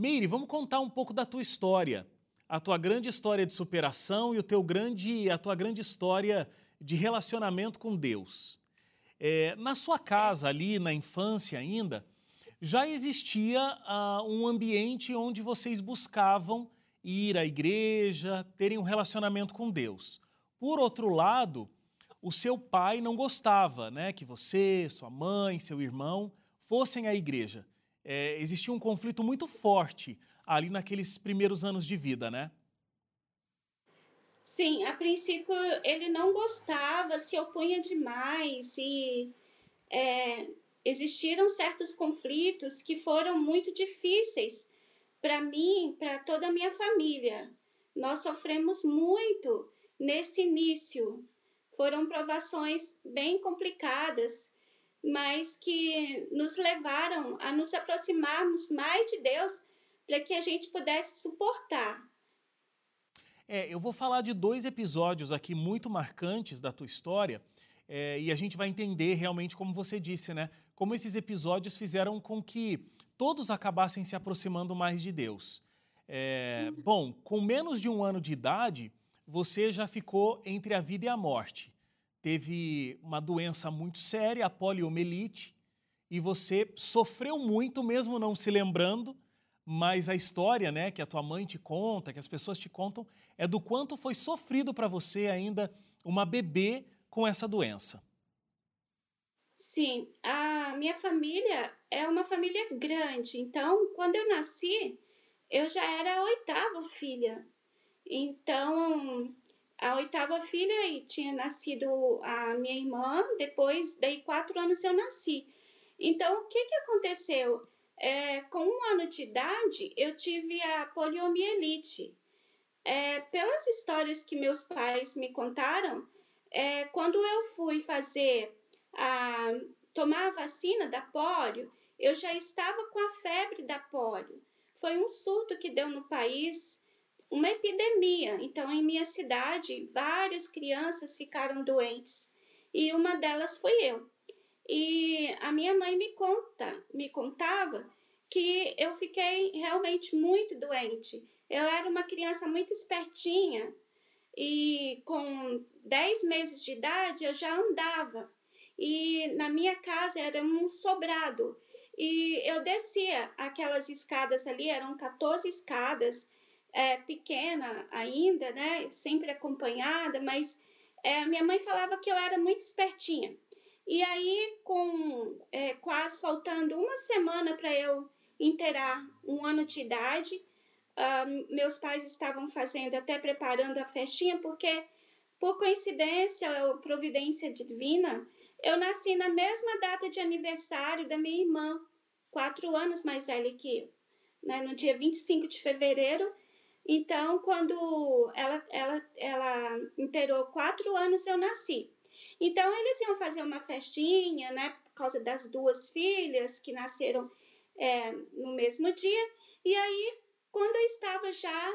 Meire, vamos contar um pouco da tua história, a tua grande história de superação e o teu grande, a tua grande história de relacionamento com Deus. É, na sua casa ali, na infância ainda, já existia uh, um ambiente onde vocês buscavam ir à igreja, terem um relacionamento com Deus. Por outro lado, o seu pai não gostava né, que você, sua mãe, seu irmão fossem à igreja é, existia um conflito muito forte ali naqueles primeiros anos de vida, né? Sim, a princípio ele não gostava, se opunha demais e é, existiram certos conflitos que foram muito difíceis para mim, para toda a minha família. Nós sofremos muito nesse início. Foram provações bem complicadas mas que nos levaram a nos aproximarmos mais de Deus para que a gente pudesse suportar. É, eu vou falar de dois episódios aqui muito marcantes da tua história é, e a gente vai entender realmente, como você disse, né? Como esses episódios fizeram com que todos acabassem se aproximando mais de Deus. É, uhum. Bom, com menos de um ano de idade, você já ficou entre a vida e a morte teve uma doença muito séria, a poliomielite, e você sofreu muito, mesmo não se lembrando, mas a história né, que a tua mãe te conta, que as pessoas te contam, é do quanto foi sofrido para você ainda uma bebê com essa doença. Sim, a minha família é uma família grande, então quando eu nasci, eu já era a oitava filha. Então, a oitava filha e tinha nascido a minha irmã, depois, daí quatro anos eu nasci. Então, o que, que aconteceu? É, com um ano de idade, eu tive a poliomielite. É, pelas histórias que meus pais me contaram, é, quando eu fui fazer a tomar a vacina da polio, eu já estava com a febre da polio. Foi um surto que deu no país uma epidemia. Então, em minha cidade, várias crianças ficaram doentes e uma delas foi eu. E a minha mãe me conta, me contava que eu fiquei realmente muito doente. Eu era uma criança muito espertinha e com 10 meses de idade eu já andava. E na minha casa era um sobrado. E eu descia aquelas escadas ali, eram 14 escadas, é, pequena ainda, né? Sempre acompanhada, mas é, minha mãe falava que eu era muito espertinha. E aí, com é, quase faltando uma semana para eu inteirar um ano de idade, uh, meus pais estavam fazendo, até preparando a festinha, porque, por coincidência ou providência divina, eu nasci na mesma data de aniversário da minha irmã, quatro anos mais velha que eu. Né? No dia 25 de fevereiro, então, quando ela, ela, ela inteirou quatro anos, eu nasci. Então, eles iam fazer uma festinha, né, por causa das duas filhas que nasceram é, no mesmo dia. E aí, quando eu estava já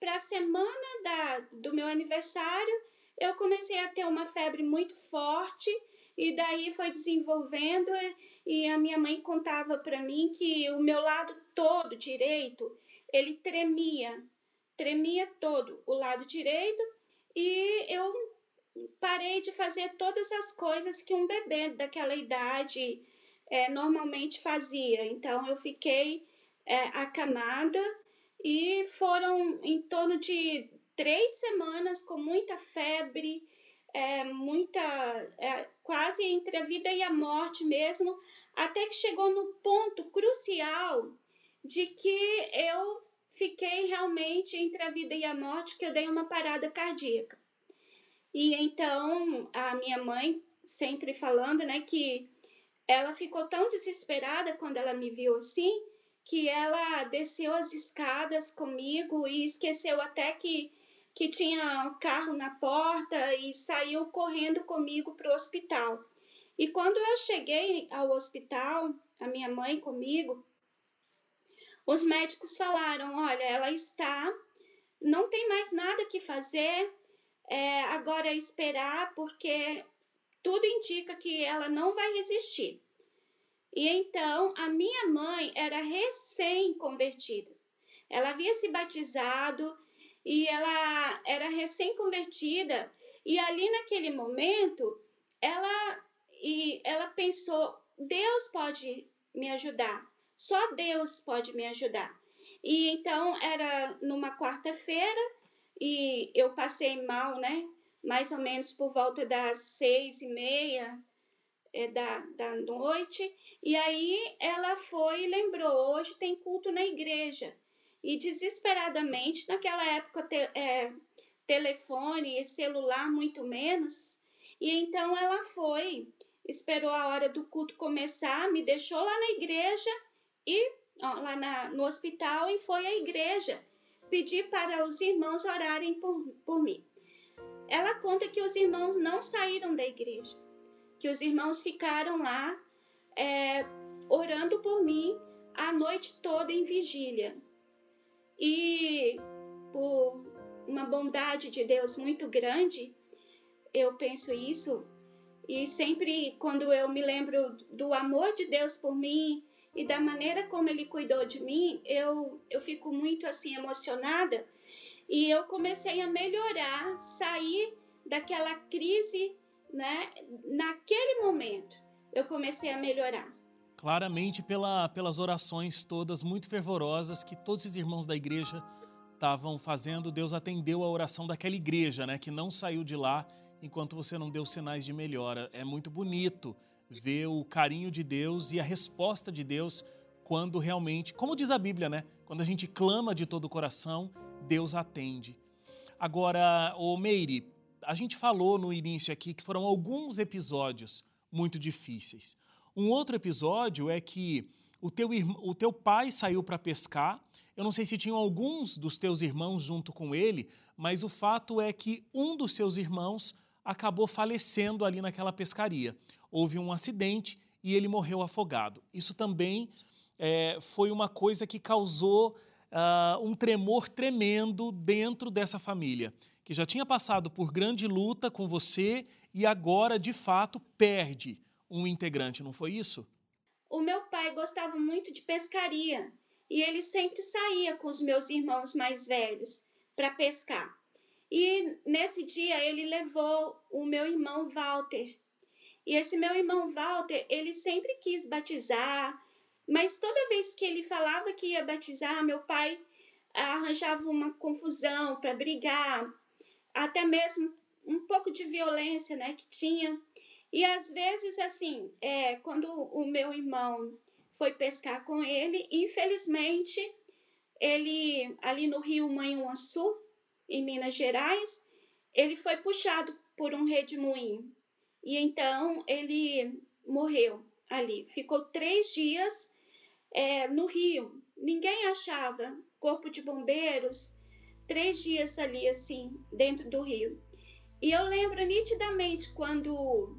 para a semana da, do meu aniversário, eu comecei a ter uma febre muito forte e daí foi desenvolvendo e a minha mãe contava para mim que o meu lado todo direito ele tremia tremia todo o lado direito e eu parei de fazer todas as coisas que um bebê daquela idade é, normalmente fazia. Então eu fiquei é, acamada e foram em torno de três semanas com muita febre, é, muita é, quase entre a vida e a morte mesmo, até que chegou no ponto crucial de que eu fiquei realmente entre a vida e a morte, que eu dei uma parada cardíaca. E então a minha mãe sempre falando, né, que ela ficou tão desesperada quando ela me viu assim, que ela desceu as escadas comigo e esqueceu até que que tinha um carro na porta e saiu correndo comigo para o hospital. E quando eu cheguei ao hospital, a minha mãe comigo, os médicos falaram: olha, ela está, não tem mais nada que fazer, é, agora é esperar, porque tudo indica que ela não vai resistir. E então a minha mãe era recém-convertida. Ela havia se batizado e ela era recém-convertida e ali naquele momento ela e ela pensou Deus pode me ajudar só Deus pode me ajudar. E então era numa quarta-feira e eu passei mal né? Mais ou menos por volta das seis e meia é, da, da noite. E aí ela foi e lembrou hoje tem culto na igreja. E desesperadamente, naquela época, te, é, telefone e celular muito menos, e então ela foi, esperou a hora do culto começar, me deixou lá na igreja e ó, lá na, no hospital e foi à igreja pedir para os irmãos orarem por, por mim. Ela conta que os irmãos não saíram da igreja, que os irmãos ficaram lá é, orando por mim a noite toda em vigília. E por uma bondade de Deus muito grande, eu penso isso. E sempre quando eu me lembro do amor de Deus por mim e da maneira como ele cuidou de mim, eu, eu fico muito assim emocionada. E eu comecei a melhorar, sair daquela crise, né? Naquele momento, eu comecei a melhorar claramente pela, pelas orações todas muito fervorosas que todos os irmãos da igreja estavam fazendo, Deus atendeu a oração daquela igreja, né, que não saiu de lá enquanto você não deu sinais de melhora. É muito bonito ver o carinho de Deus e a resposta de Deus quando realmente, como diz a Bíblia, né, quando a gente clama de todo o coração, Deus atende. Agora, o Meire, a gente falou no início aqui que foram alguns episódios muito difíceis. Um outro episódio é que o teu, o teu pai saiu para pescar. Eu não sei se tinham alguns dos teus irmãos junto com ele, mas o fato é que um dos seus irmãos acabou falecendo ali naquela pescaria. Houve um acidente e ele morreu afogado. Isso também é, foi uma coisa que causou uh, um tremor tremendo dentro dessa família, que já tinha passado por grande luta com você e agora, de fato, perde um integrante, não foi isso? O meu pai gostava muito de pescaria e ele sempre saía com os meus irmãos mais velhos para pescar. E nesse dia ele levou o meu irmão Walter. E esse meu irmão Walter, ele sempre quis batizar, mas toda vez que ele falava que ia batizar, meu pai arranjava uma confusão para brigar, até mesmo um pouco de violência, né, que tinha. E às vezes, assim, é, quando o meu irmão foi pescar com ele, infelizmente, ele, ali no rio Manhuaçu, em Minas Gerais, ele foi puxado por um redemoinho. E então ele morreu ali. Ficou três dias é, no rio. Ninguém achava corpo de bombeiros. Três dias ali, assim, dentro do rio. E eu lembro nitidamente quando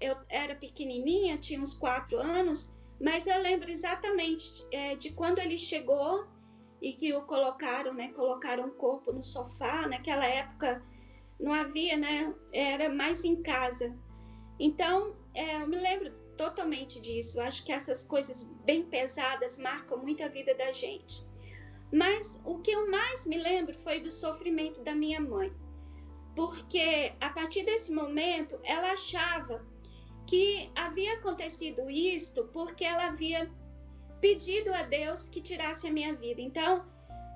eu era pequenininha, tinha uns quatro anos, mas eu lembro exatamente é, de quando ele chegou e que o colocaram, né? Colocaram o corpo no sofá. Naquela época não havia, né? Era mais em casa. Então, é, eu me lembro totalmente disso. Acho que essas coisas bem pesadas marcam muito a vida da gente. Mas o que eu mais me lembro foi do sofrimento da minha mãe. Porque a partir desse momento ela achava que havia acontecido isto porque ela havia pedido a Deus que tirasse a minha vida. Então,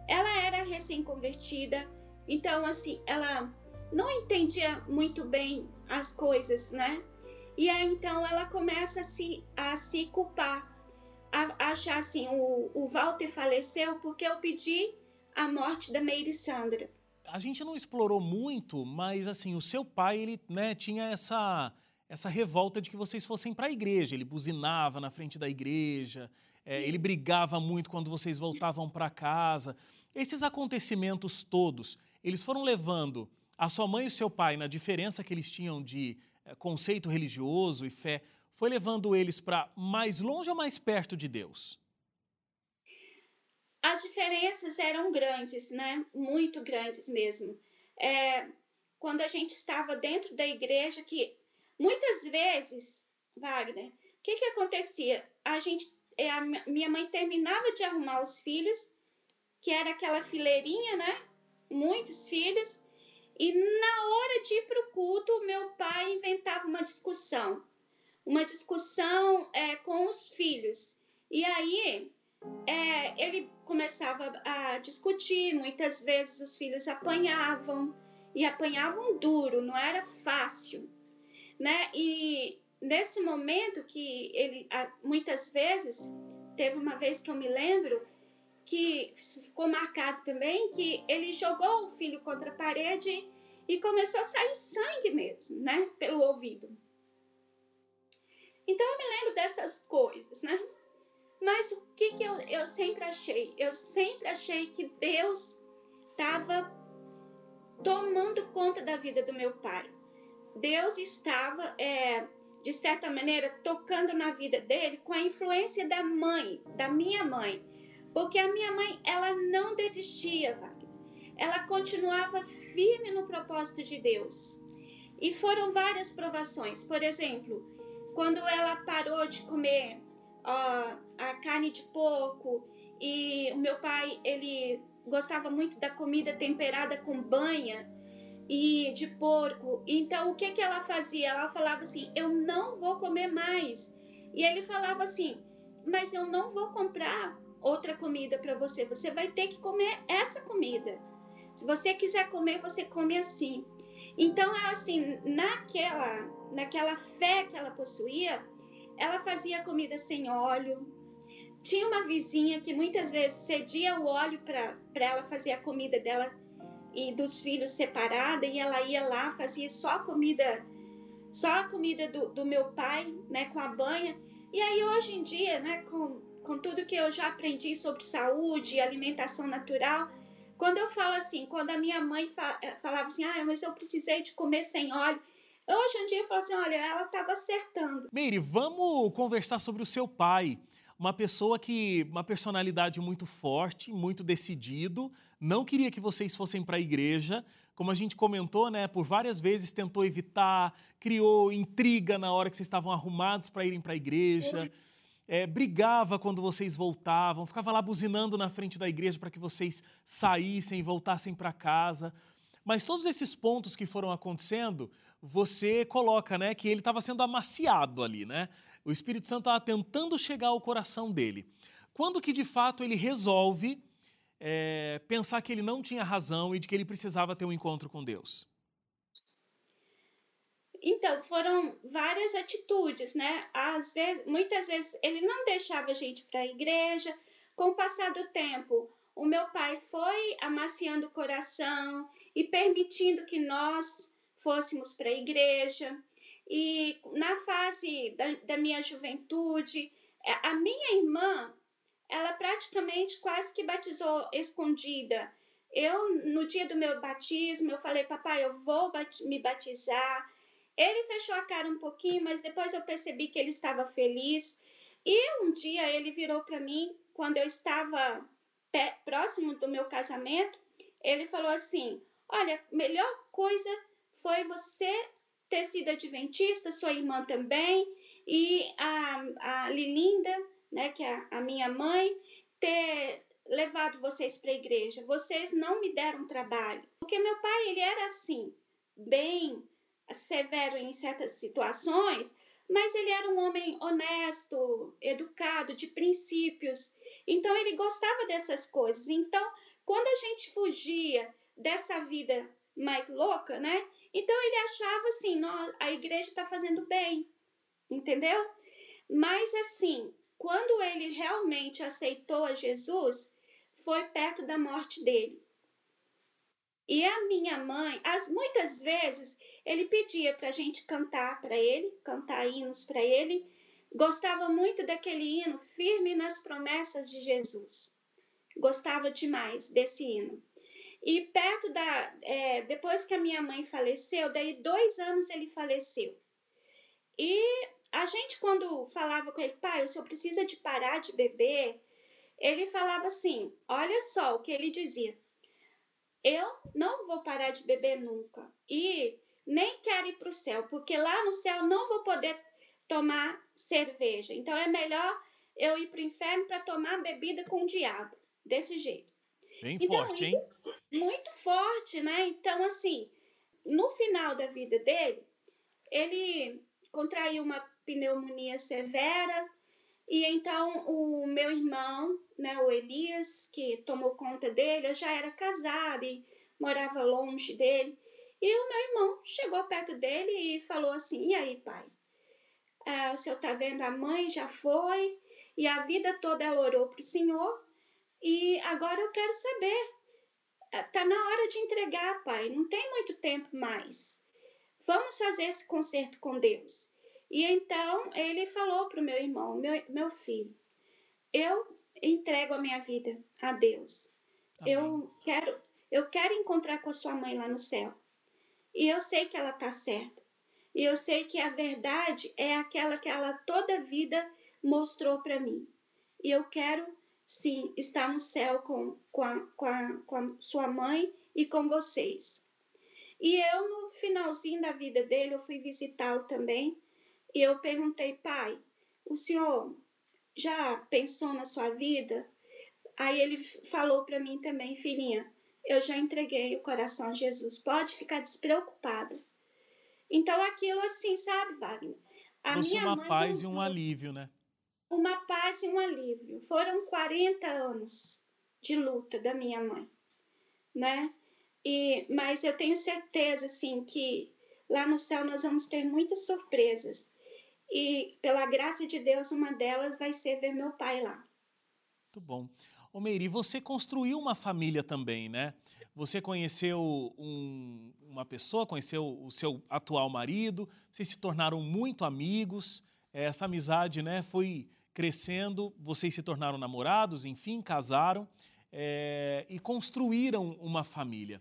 ela era recém-convertida, então, assim, ela não entendia muito bem as coisas, né? E aí, então, ela começa a se, a se culpar, a, achar assim: o, o Walter faleceu porque eu pedi a morte da Meire Sandra. A gente não explorou muito, mas, assim, o seu pai, ele né, tinha essa essa revolta de que vocês fossem para a igreja. Ele buzinava na frente da igreja, é, ele brigava muito quando vocês voltavam para casa. Esses acontecimentos todos, eles foram levando a sua mãe e o seu pai, na diferença que eles tinham de é, conceito religioso e fé, foi levando eles para mais longe ou mais perto de Deus? As diferenças eram grandes, né? Muito grandes mesmo. É, quando a gente estava dentro da igreja, que Muitas vezes, Wagner, o que, que acontecia? A gente, é, a minha mãe terminava de arrumar os filhos, que era aquela fileirinha, né? Muitos filhos. E na hora de ir para o culto, meu pai inventava uma discussão. Uma discussão é, com os filhos. E aí é, ele começava a discutir, muitas vezes os filhos apanhavam e apanhavam duro, não era fácil, né? E nesse momento que ele muitas vezes teve uma vez que eu me lembro que ficou marcado também que ele jogou o filho contra a parede e começou a sair sangue mesmo, né, pelo ouvido. Então eu me lembro dessas coisas, né? Mas o que, que eu, eu sempre achei? Eu sempre achei que Deus estava tomando conta da vida do meu pai. Deus estava, é, de certa maneira, tocando na vida dele com a influência da mãe, da minha mãe. Porque a minha mãe, ela não desistia, Wagner. Ela continuava firme no propósito de Deus. E foram várias provações. Por exemplo, quando ela parou de comer a carne de porco e o meu pai ele gostava muito da comida temperada com banha e de porco. Então o que que ela fazia? Ela falava assim: "Eu não vou comer mais". E ele falava assim: "Mas eu não vou comprar outra comida para você. Você vai ter que comer essa comida. Se você quiser comer, você come assim". Então, assim, naquela naquela fé que ela possuía, ela fazia comida sem óleo. Tinha uma vizinha que muitas vezes cedia o óleo para ela fazer a comida dela e dos filhos separada e ela ia lá fazia só a comida só a comida do, do meu pai né com a banha e aí hoje em dia né com, com tudo que eu já aprendi sobre saúde e alimentação natural quando eu falo assim quando a minha mãe eh, falava assim ah mas eu precisei de comer sem óleo Hoje em dia eu falo assim, olha, ela estava acertando. Meire, vamos conversar sobre o seu pai. Uma pessoa que, uma personalidade muito forte, muito decidido, não queria que vocês fossem para a igreja, como a gente comentou, né, por várias vezes tentou evitar, criou intriga na hora que vocês estavam arrumados para irem para a igreja, é, brigava quando vocês voltavam, ficava lá buzinando na frente da igreja para que vocês saíssem e voltassem para casa. Mas todos esses pontos que foram acontecendo, você coloca, né, que ele estava sendo amaciado ali, né? O Espírito Santo estava tentando chegar ao coração dele. Quando que de fato ele resolve é, pensar que ele não tinha razão e de que ele precisava ter um encontro com Deus? Então, foram várias atitudes, né? Às vezes, muitas vezes ele não deixava a gente para a igreja. Com o passar do tempo, o meu pai foi amaciando o coração e permitindo que nós fôssemos para a igreja. E na fase da, da minha juventude, é, a minha irmã, ela praticamente quase que batizou escondida. Eu, no dia do meu batismo, eu falei, papai, eu vou bat me batizar. Ele fechou a cara um pouquinho, mas depois eu percebi que ele estava feliz. E um dia ele virou para mim, quando eu estava próximo do meu casamento, ele falou assim: Olha, melhor coisa foi você ter sido adventista, sua irmã também, e a, a Lilinda, né, que é a minha mãe, ter levado vocês para a igreja. Vocês não me deram trabalho. Porque meu pai, ele era assim, bem severo em certas situações, mas ele era um homem honesto, educado, de princípios. Então ele gostava dessas coisas. Então, quando a gente fugia dessa vida mais louca, né? Então ele achava assim, a igreja está fazendo bem, entendeu? Mas assim, quando ele realmente aceitou a Jesus, foi perto da morte dele. E a minha mãe, as, muitas vezes, ele pedia para a gente cantar para ele, cantar hinos para ele. Gostava muito daquele hino, firme nas promessas de Jesus. Gostava demais desse hino. E perto da. É, depois que a minha mãe faleceu, daí dois anos ele faleceu. E a gente, quando falava com ele, pai, o senhor precisa de parar de beber, ele falava assim: olha só o que ele dizia. Eu não vou parar de beber nunca. E nem quero ir para o céu, porque lá no céu não vou poder tomar cerveja. Então é melhor eu ir para o inferno para tomar bebida com o diabo. Desse jeito. Bem então, forte, hein? Muito forte, né? Então, assim, no final da vida dele, ele contraiu uma pneumonia severa e então o meu irmão, né, o Elias, que tomou conta dele, eu já era casada e morava longe dele. E o meu irmão chegou perto dele e falou assim: E aí, pai? É, o senhor tá vendo? A mãe já foi e a vida toda ela orou para o senhor e agora eu quero saber. É, tá na hora de entregar, pai. Não tem muito tempo mais. Vamos fazer esse concerto com Deus. E então ele falou para o meu irmão, meu, meu filho, eu entrego a minha vida a Deus. Amém. Eu quero, eu quero encontrar com a sua mãe lá no céu. E eu sei que ela está certa. E eu sei que a verdade é aquela que ela toda vida mostrou para mim. E eu quero, sim, estar no céu com, com, a, com, a, com a sua mãe e com vocês. E eu, no finalzinho da vida dele, eu fui visitá-lo também. E eu perguntei, pai, o senhor já pensou na sua vida? Aí ele falou para mim também, filhinha, eu já entreguei o coração a Jesus, pode ficar despreocupada. Então, aquilo assim, sabe, Wagner? A Trouxe minha uma paz e um alívio, né? Uma paz e um alívio. Foram 40 anos de luta da minha mãe, né? E, mas eu tenho certeza, assim, que lá no céu nós vamos ter muitas surpresas. E, pela graça de Deus, uma delas vai ser ver meu pai lá. Muito bom. Ô Meire, você construiu uma família também, né? Você conheceu um, uma pessoa, conheceu o seu atual marido, vocês se tornaram muito amigos, essa amizade né, foi crescendo, vocês se tornaram namorados, enfim, casaram é, e construíram uma família.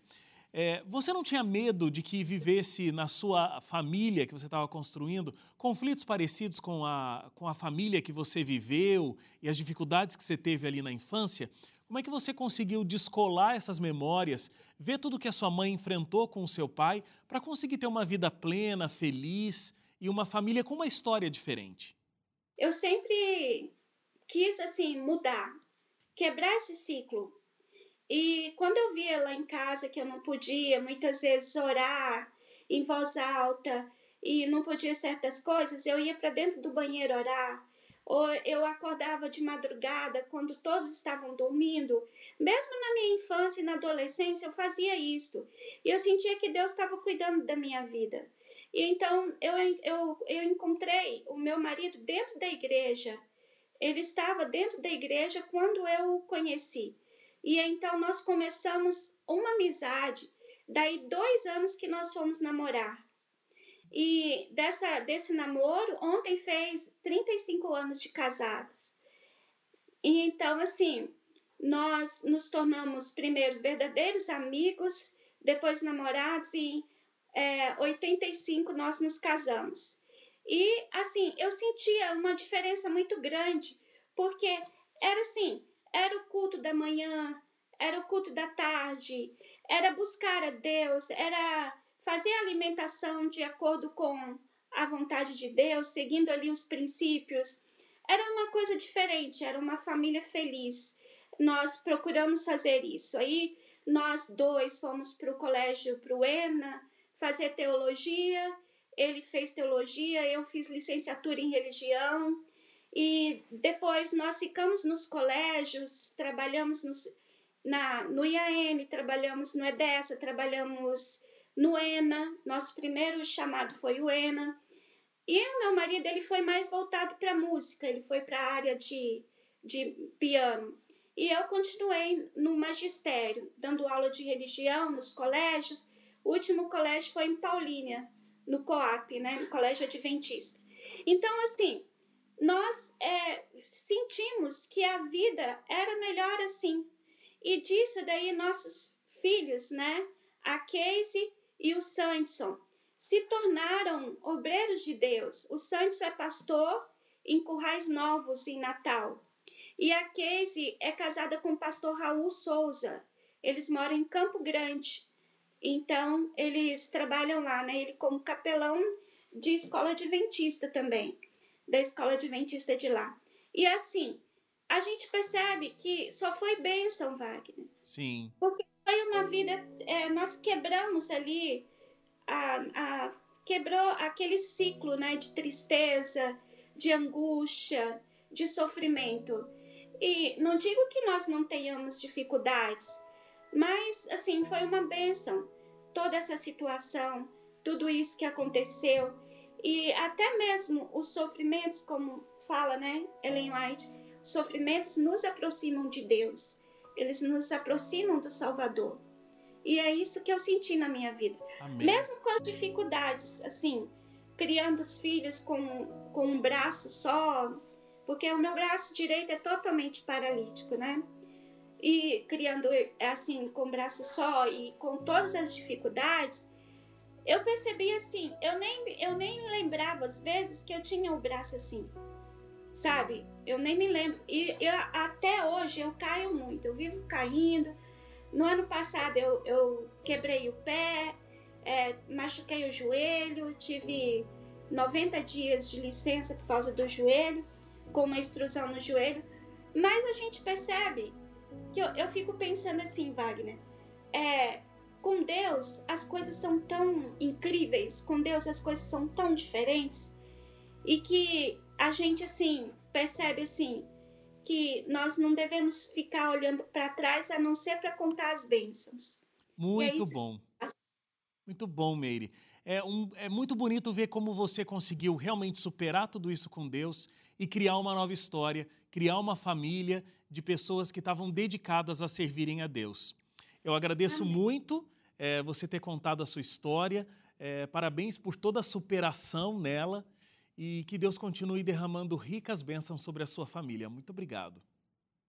É, você não tinha medo de que vivesse na sua família que você estava construindo conflitos parecidos com a, com a família que você viveu e as dificuldades que você teve ali na infância? Como é que você conseguiu descolar essas memórias, ver tudo que a sua mãe enfrentou com o seu pai, para conseguir ter uma vida plena, feliz e uma família com uma história diferente? Eu sempre quis assim mudar, quebrar esse ciclo. E quando eu via lá em casa que eu não podia muitas vezes orar em voz alta e não podia certas coisas, eu ia para dentro do banheiro orar. Ou eu acordava de madrugada quando todos estavam dormindo. Mesmo na minha infância e na adolescência, eu fazia isso. E eu sentia que Deus estava cuidando da minha vida. E então eu, eu, eu encontrei o meu marido dentro da igreja. Ele estava dentro da igreja quando eu o conheci. E então nós começamos uma amizade. Daí dois anos que nós fomos namorar. E dessa, desse namoro, ontem fez 35 anos de casados. E então, assim, nós nos tornamos primeiro verdadeiros amigos, depois namorados, e em é, 85 nós nos casamos. E, assim, eu sentia uma diferença muito grande, porque era assim, era o culto da manhã, era o culto da tarde, era buscar a Deus, era fazer a alimentação de acordo com a vontade de Deus, seguindo ali os princípios. Era uma coisa diferente, era uma família feliz. Nós procuramos fazer isso. Aí nós dois fomos para o colégio, para o ENA, fazer teologia. Ele fez teologia, eu fiz licenciatura em religião. E depois nós ficamos nos colégios, trabalhamos nos, na, no IAN, trabalhamos no EDESA, trabalhamos no ENA. Nosso primeiro chamado foi o ENA. E o meu marido ele foi mais voltado para música, ele foi para a área de, de piano. E eu continuei no magistério, dando aula de religião nos colégios. O último colégio foi em Paulínia, no COAP, né, no Colégio Adventista. Então, assim, nós é, sentimos que a vida era melhor assim. E disso daí nossos filhos, né, a Casey e o Sanderson, se tornaram obreiros de Deus. O Sanderson é pastor em Currais Novos, em Natal. E a Casey é casada com o pastor Raul Souza. Eles moram em Campo Grande. Então, eles trabalham lá, né? Ele como capelão de escola adventista também da escola adventista de lá. E assim, a gente percebe que só foi bênção, Wagner. Sim. Porque foi uma vida, é, nós quebramos ali, a, a, quebrou aquele ciclo né, de tristeza, de angústia, de sofrimento. E não digo que nós não tenhamos dificuldades, mas assim, foi uma bênção toda essa situação, tudo isso que aconteceu e até mesmo os sofrimentos, como fala, né, Ellen White, sofrimentos nos aproximam de Deus. Eles nos aproximam do Salvador. E é isso que eu senti na minha vida. Amém. Mesmo com as dificuldades, assim, criando os filhos com, com um braço só, porque o meu braço direito é totalmente paralítico, né? E criando, assim, com um braço só e com todas as dificuldades, eu percebi assim, eu nem, eu nem lembrava às vezes que eu tinha o braço assim sabe? Eu nem me lembro. E eu, até hoje eu caio muito, eu vivo caindo. No ano passado eu, eu quebrei o pé, é, machuquei o joelho, tive 90 dias de licença por causa do joelho, com uma extrusão no joelho. Mas a gente percebe que eu, eu fico pensando assim, Wagner, é, com Deus as coisas são tão incríveis, com Deus as coisas são tão diferentes e que a gente assim percebe assim que nós não devemos ficar olhando para trás a não ser para contar as bênçãos. Muito bom. Muito bom, Meire. É, um, é muito bonito ver como você conseguiu realmente superar tudo isso com Deus e criar uma nova história, criar uma família de pessoas que estavam dedicadas a servirem a Deus. Eu agradeço Amém. muito é, você ter contado a sua história. É, parabéns por toda a superação nela e que Deus continue derramando ricas bênçãos sobre a sua família. Muito obrigado.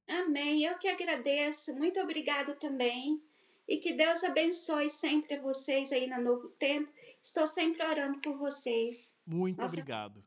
Amém. Eu que agradeço. Muito obrigada também. E que Deus abençoe sempre vocês aí no Novo Tempo. Estou sempre orando por vocês. Muito Nossa... obrigado.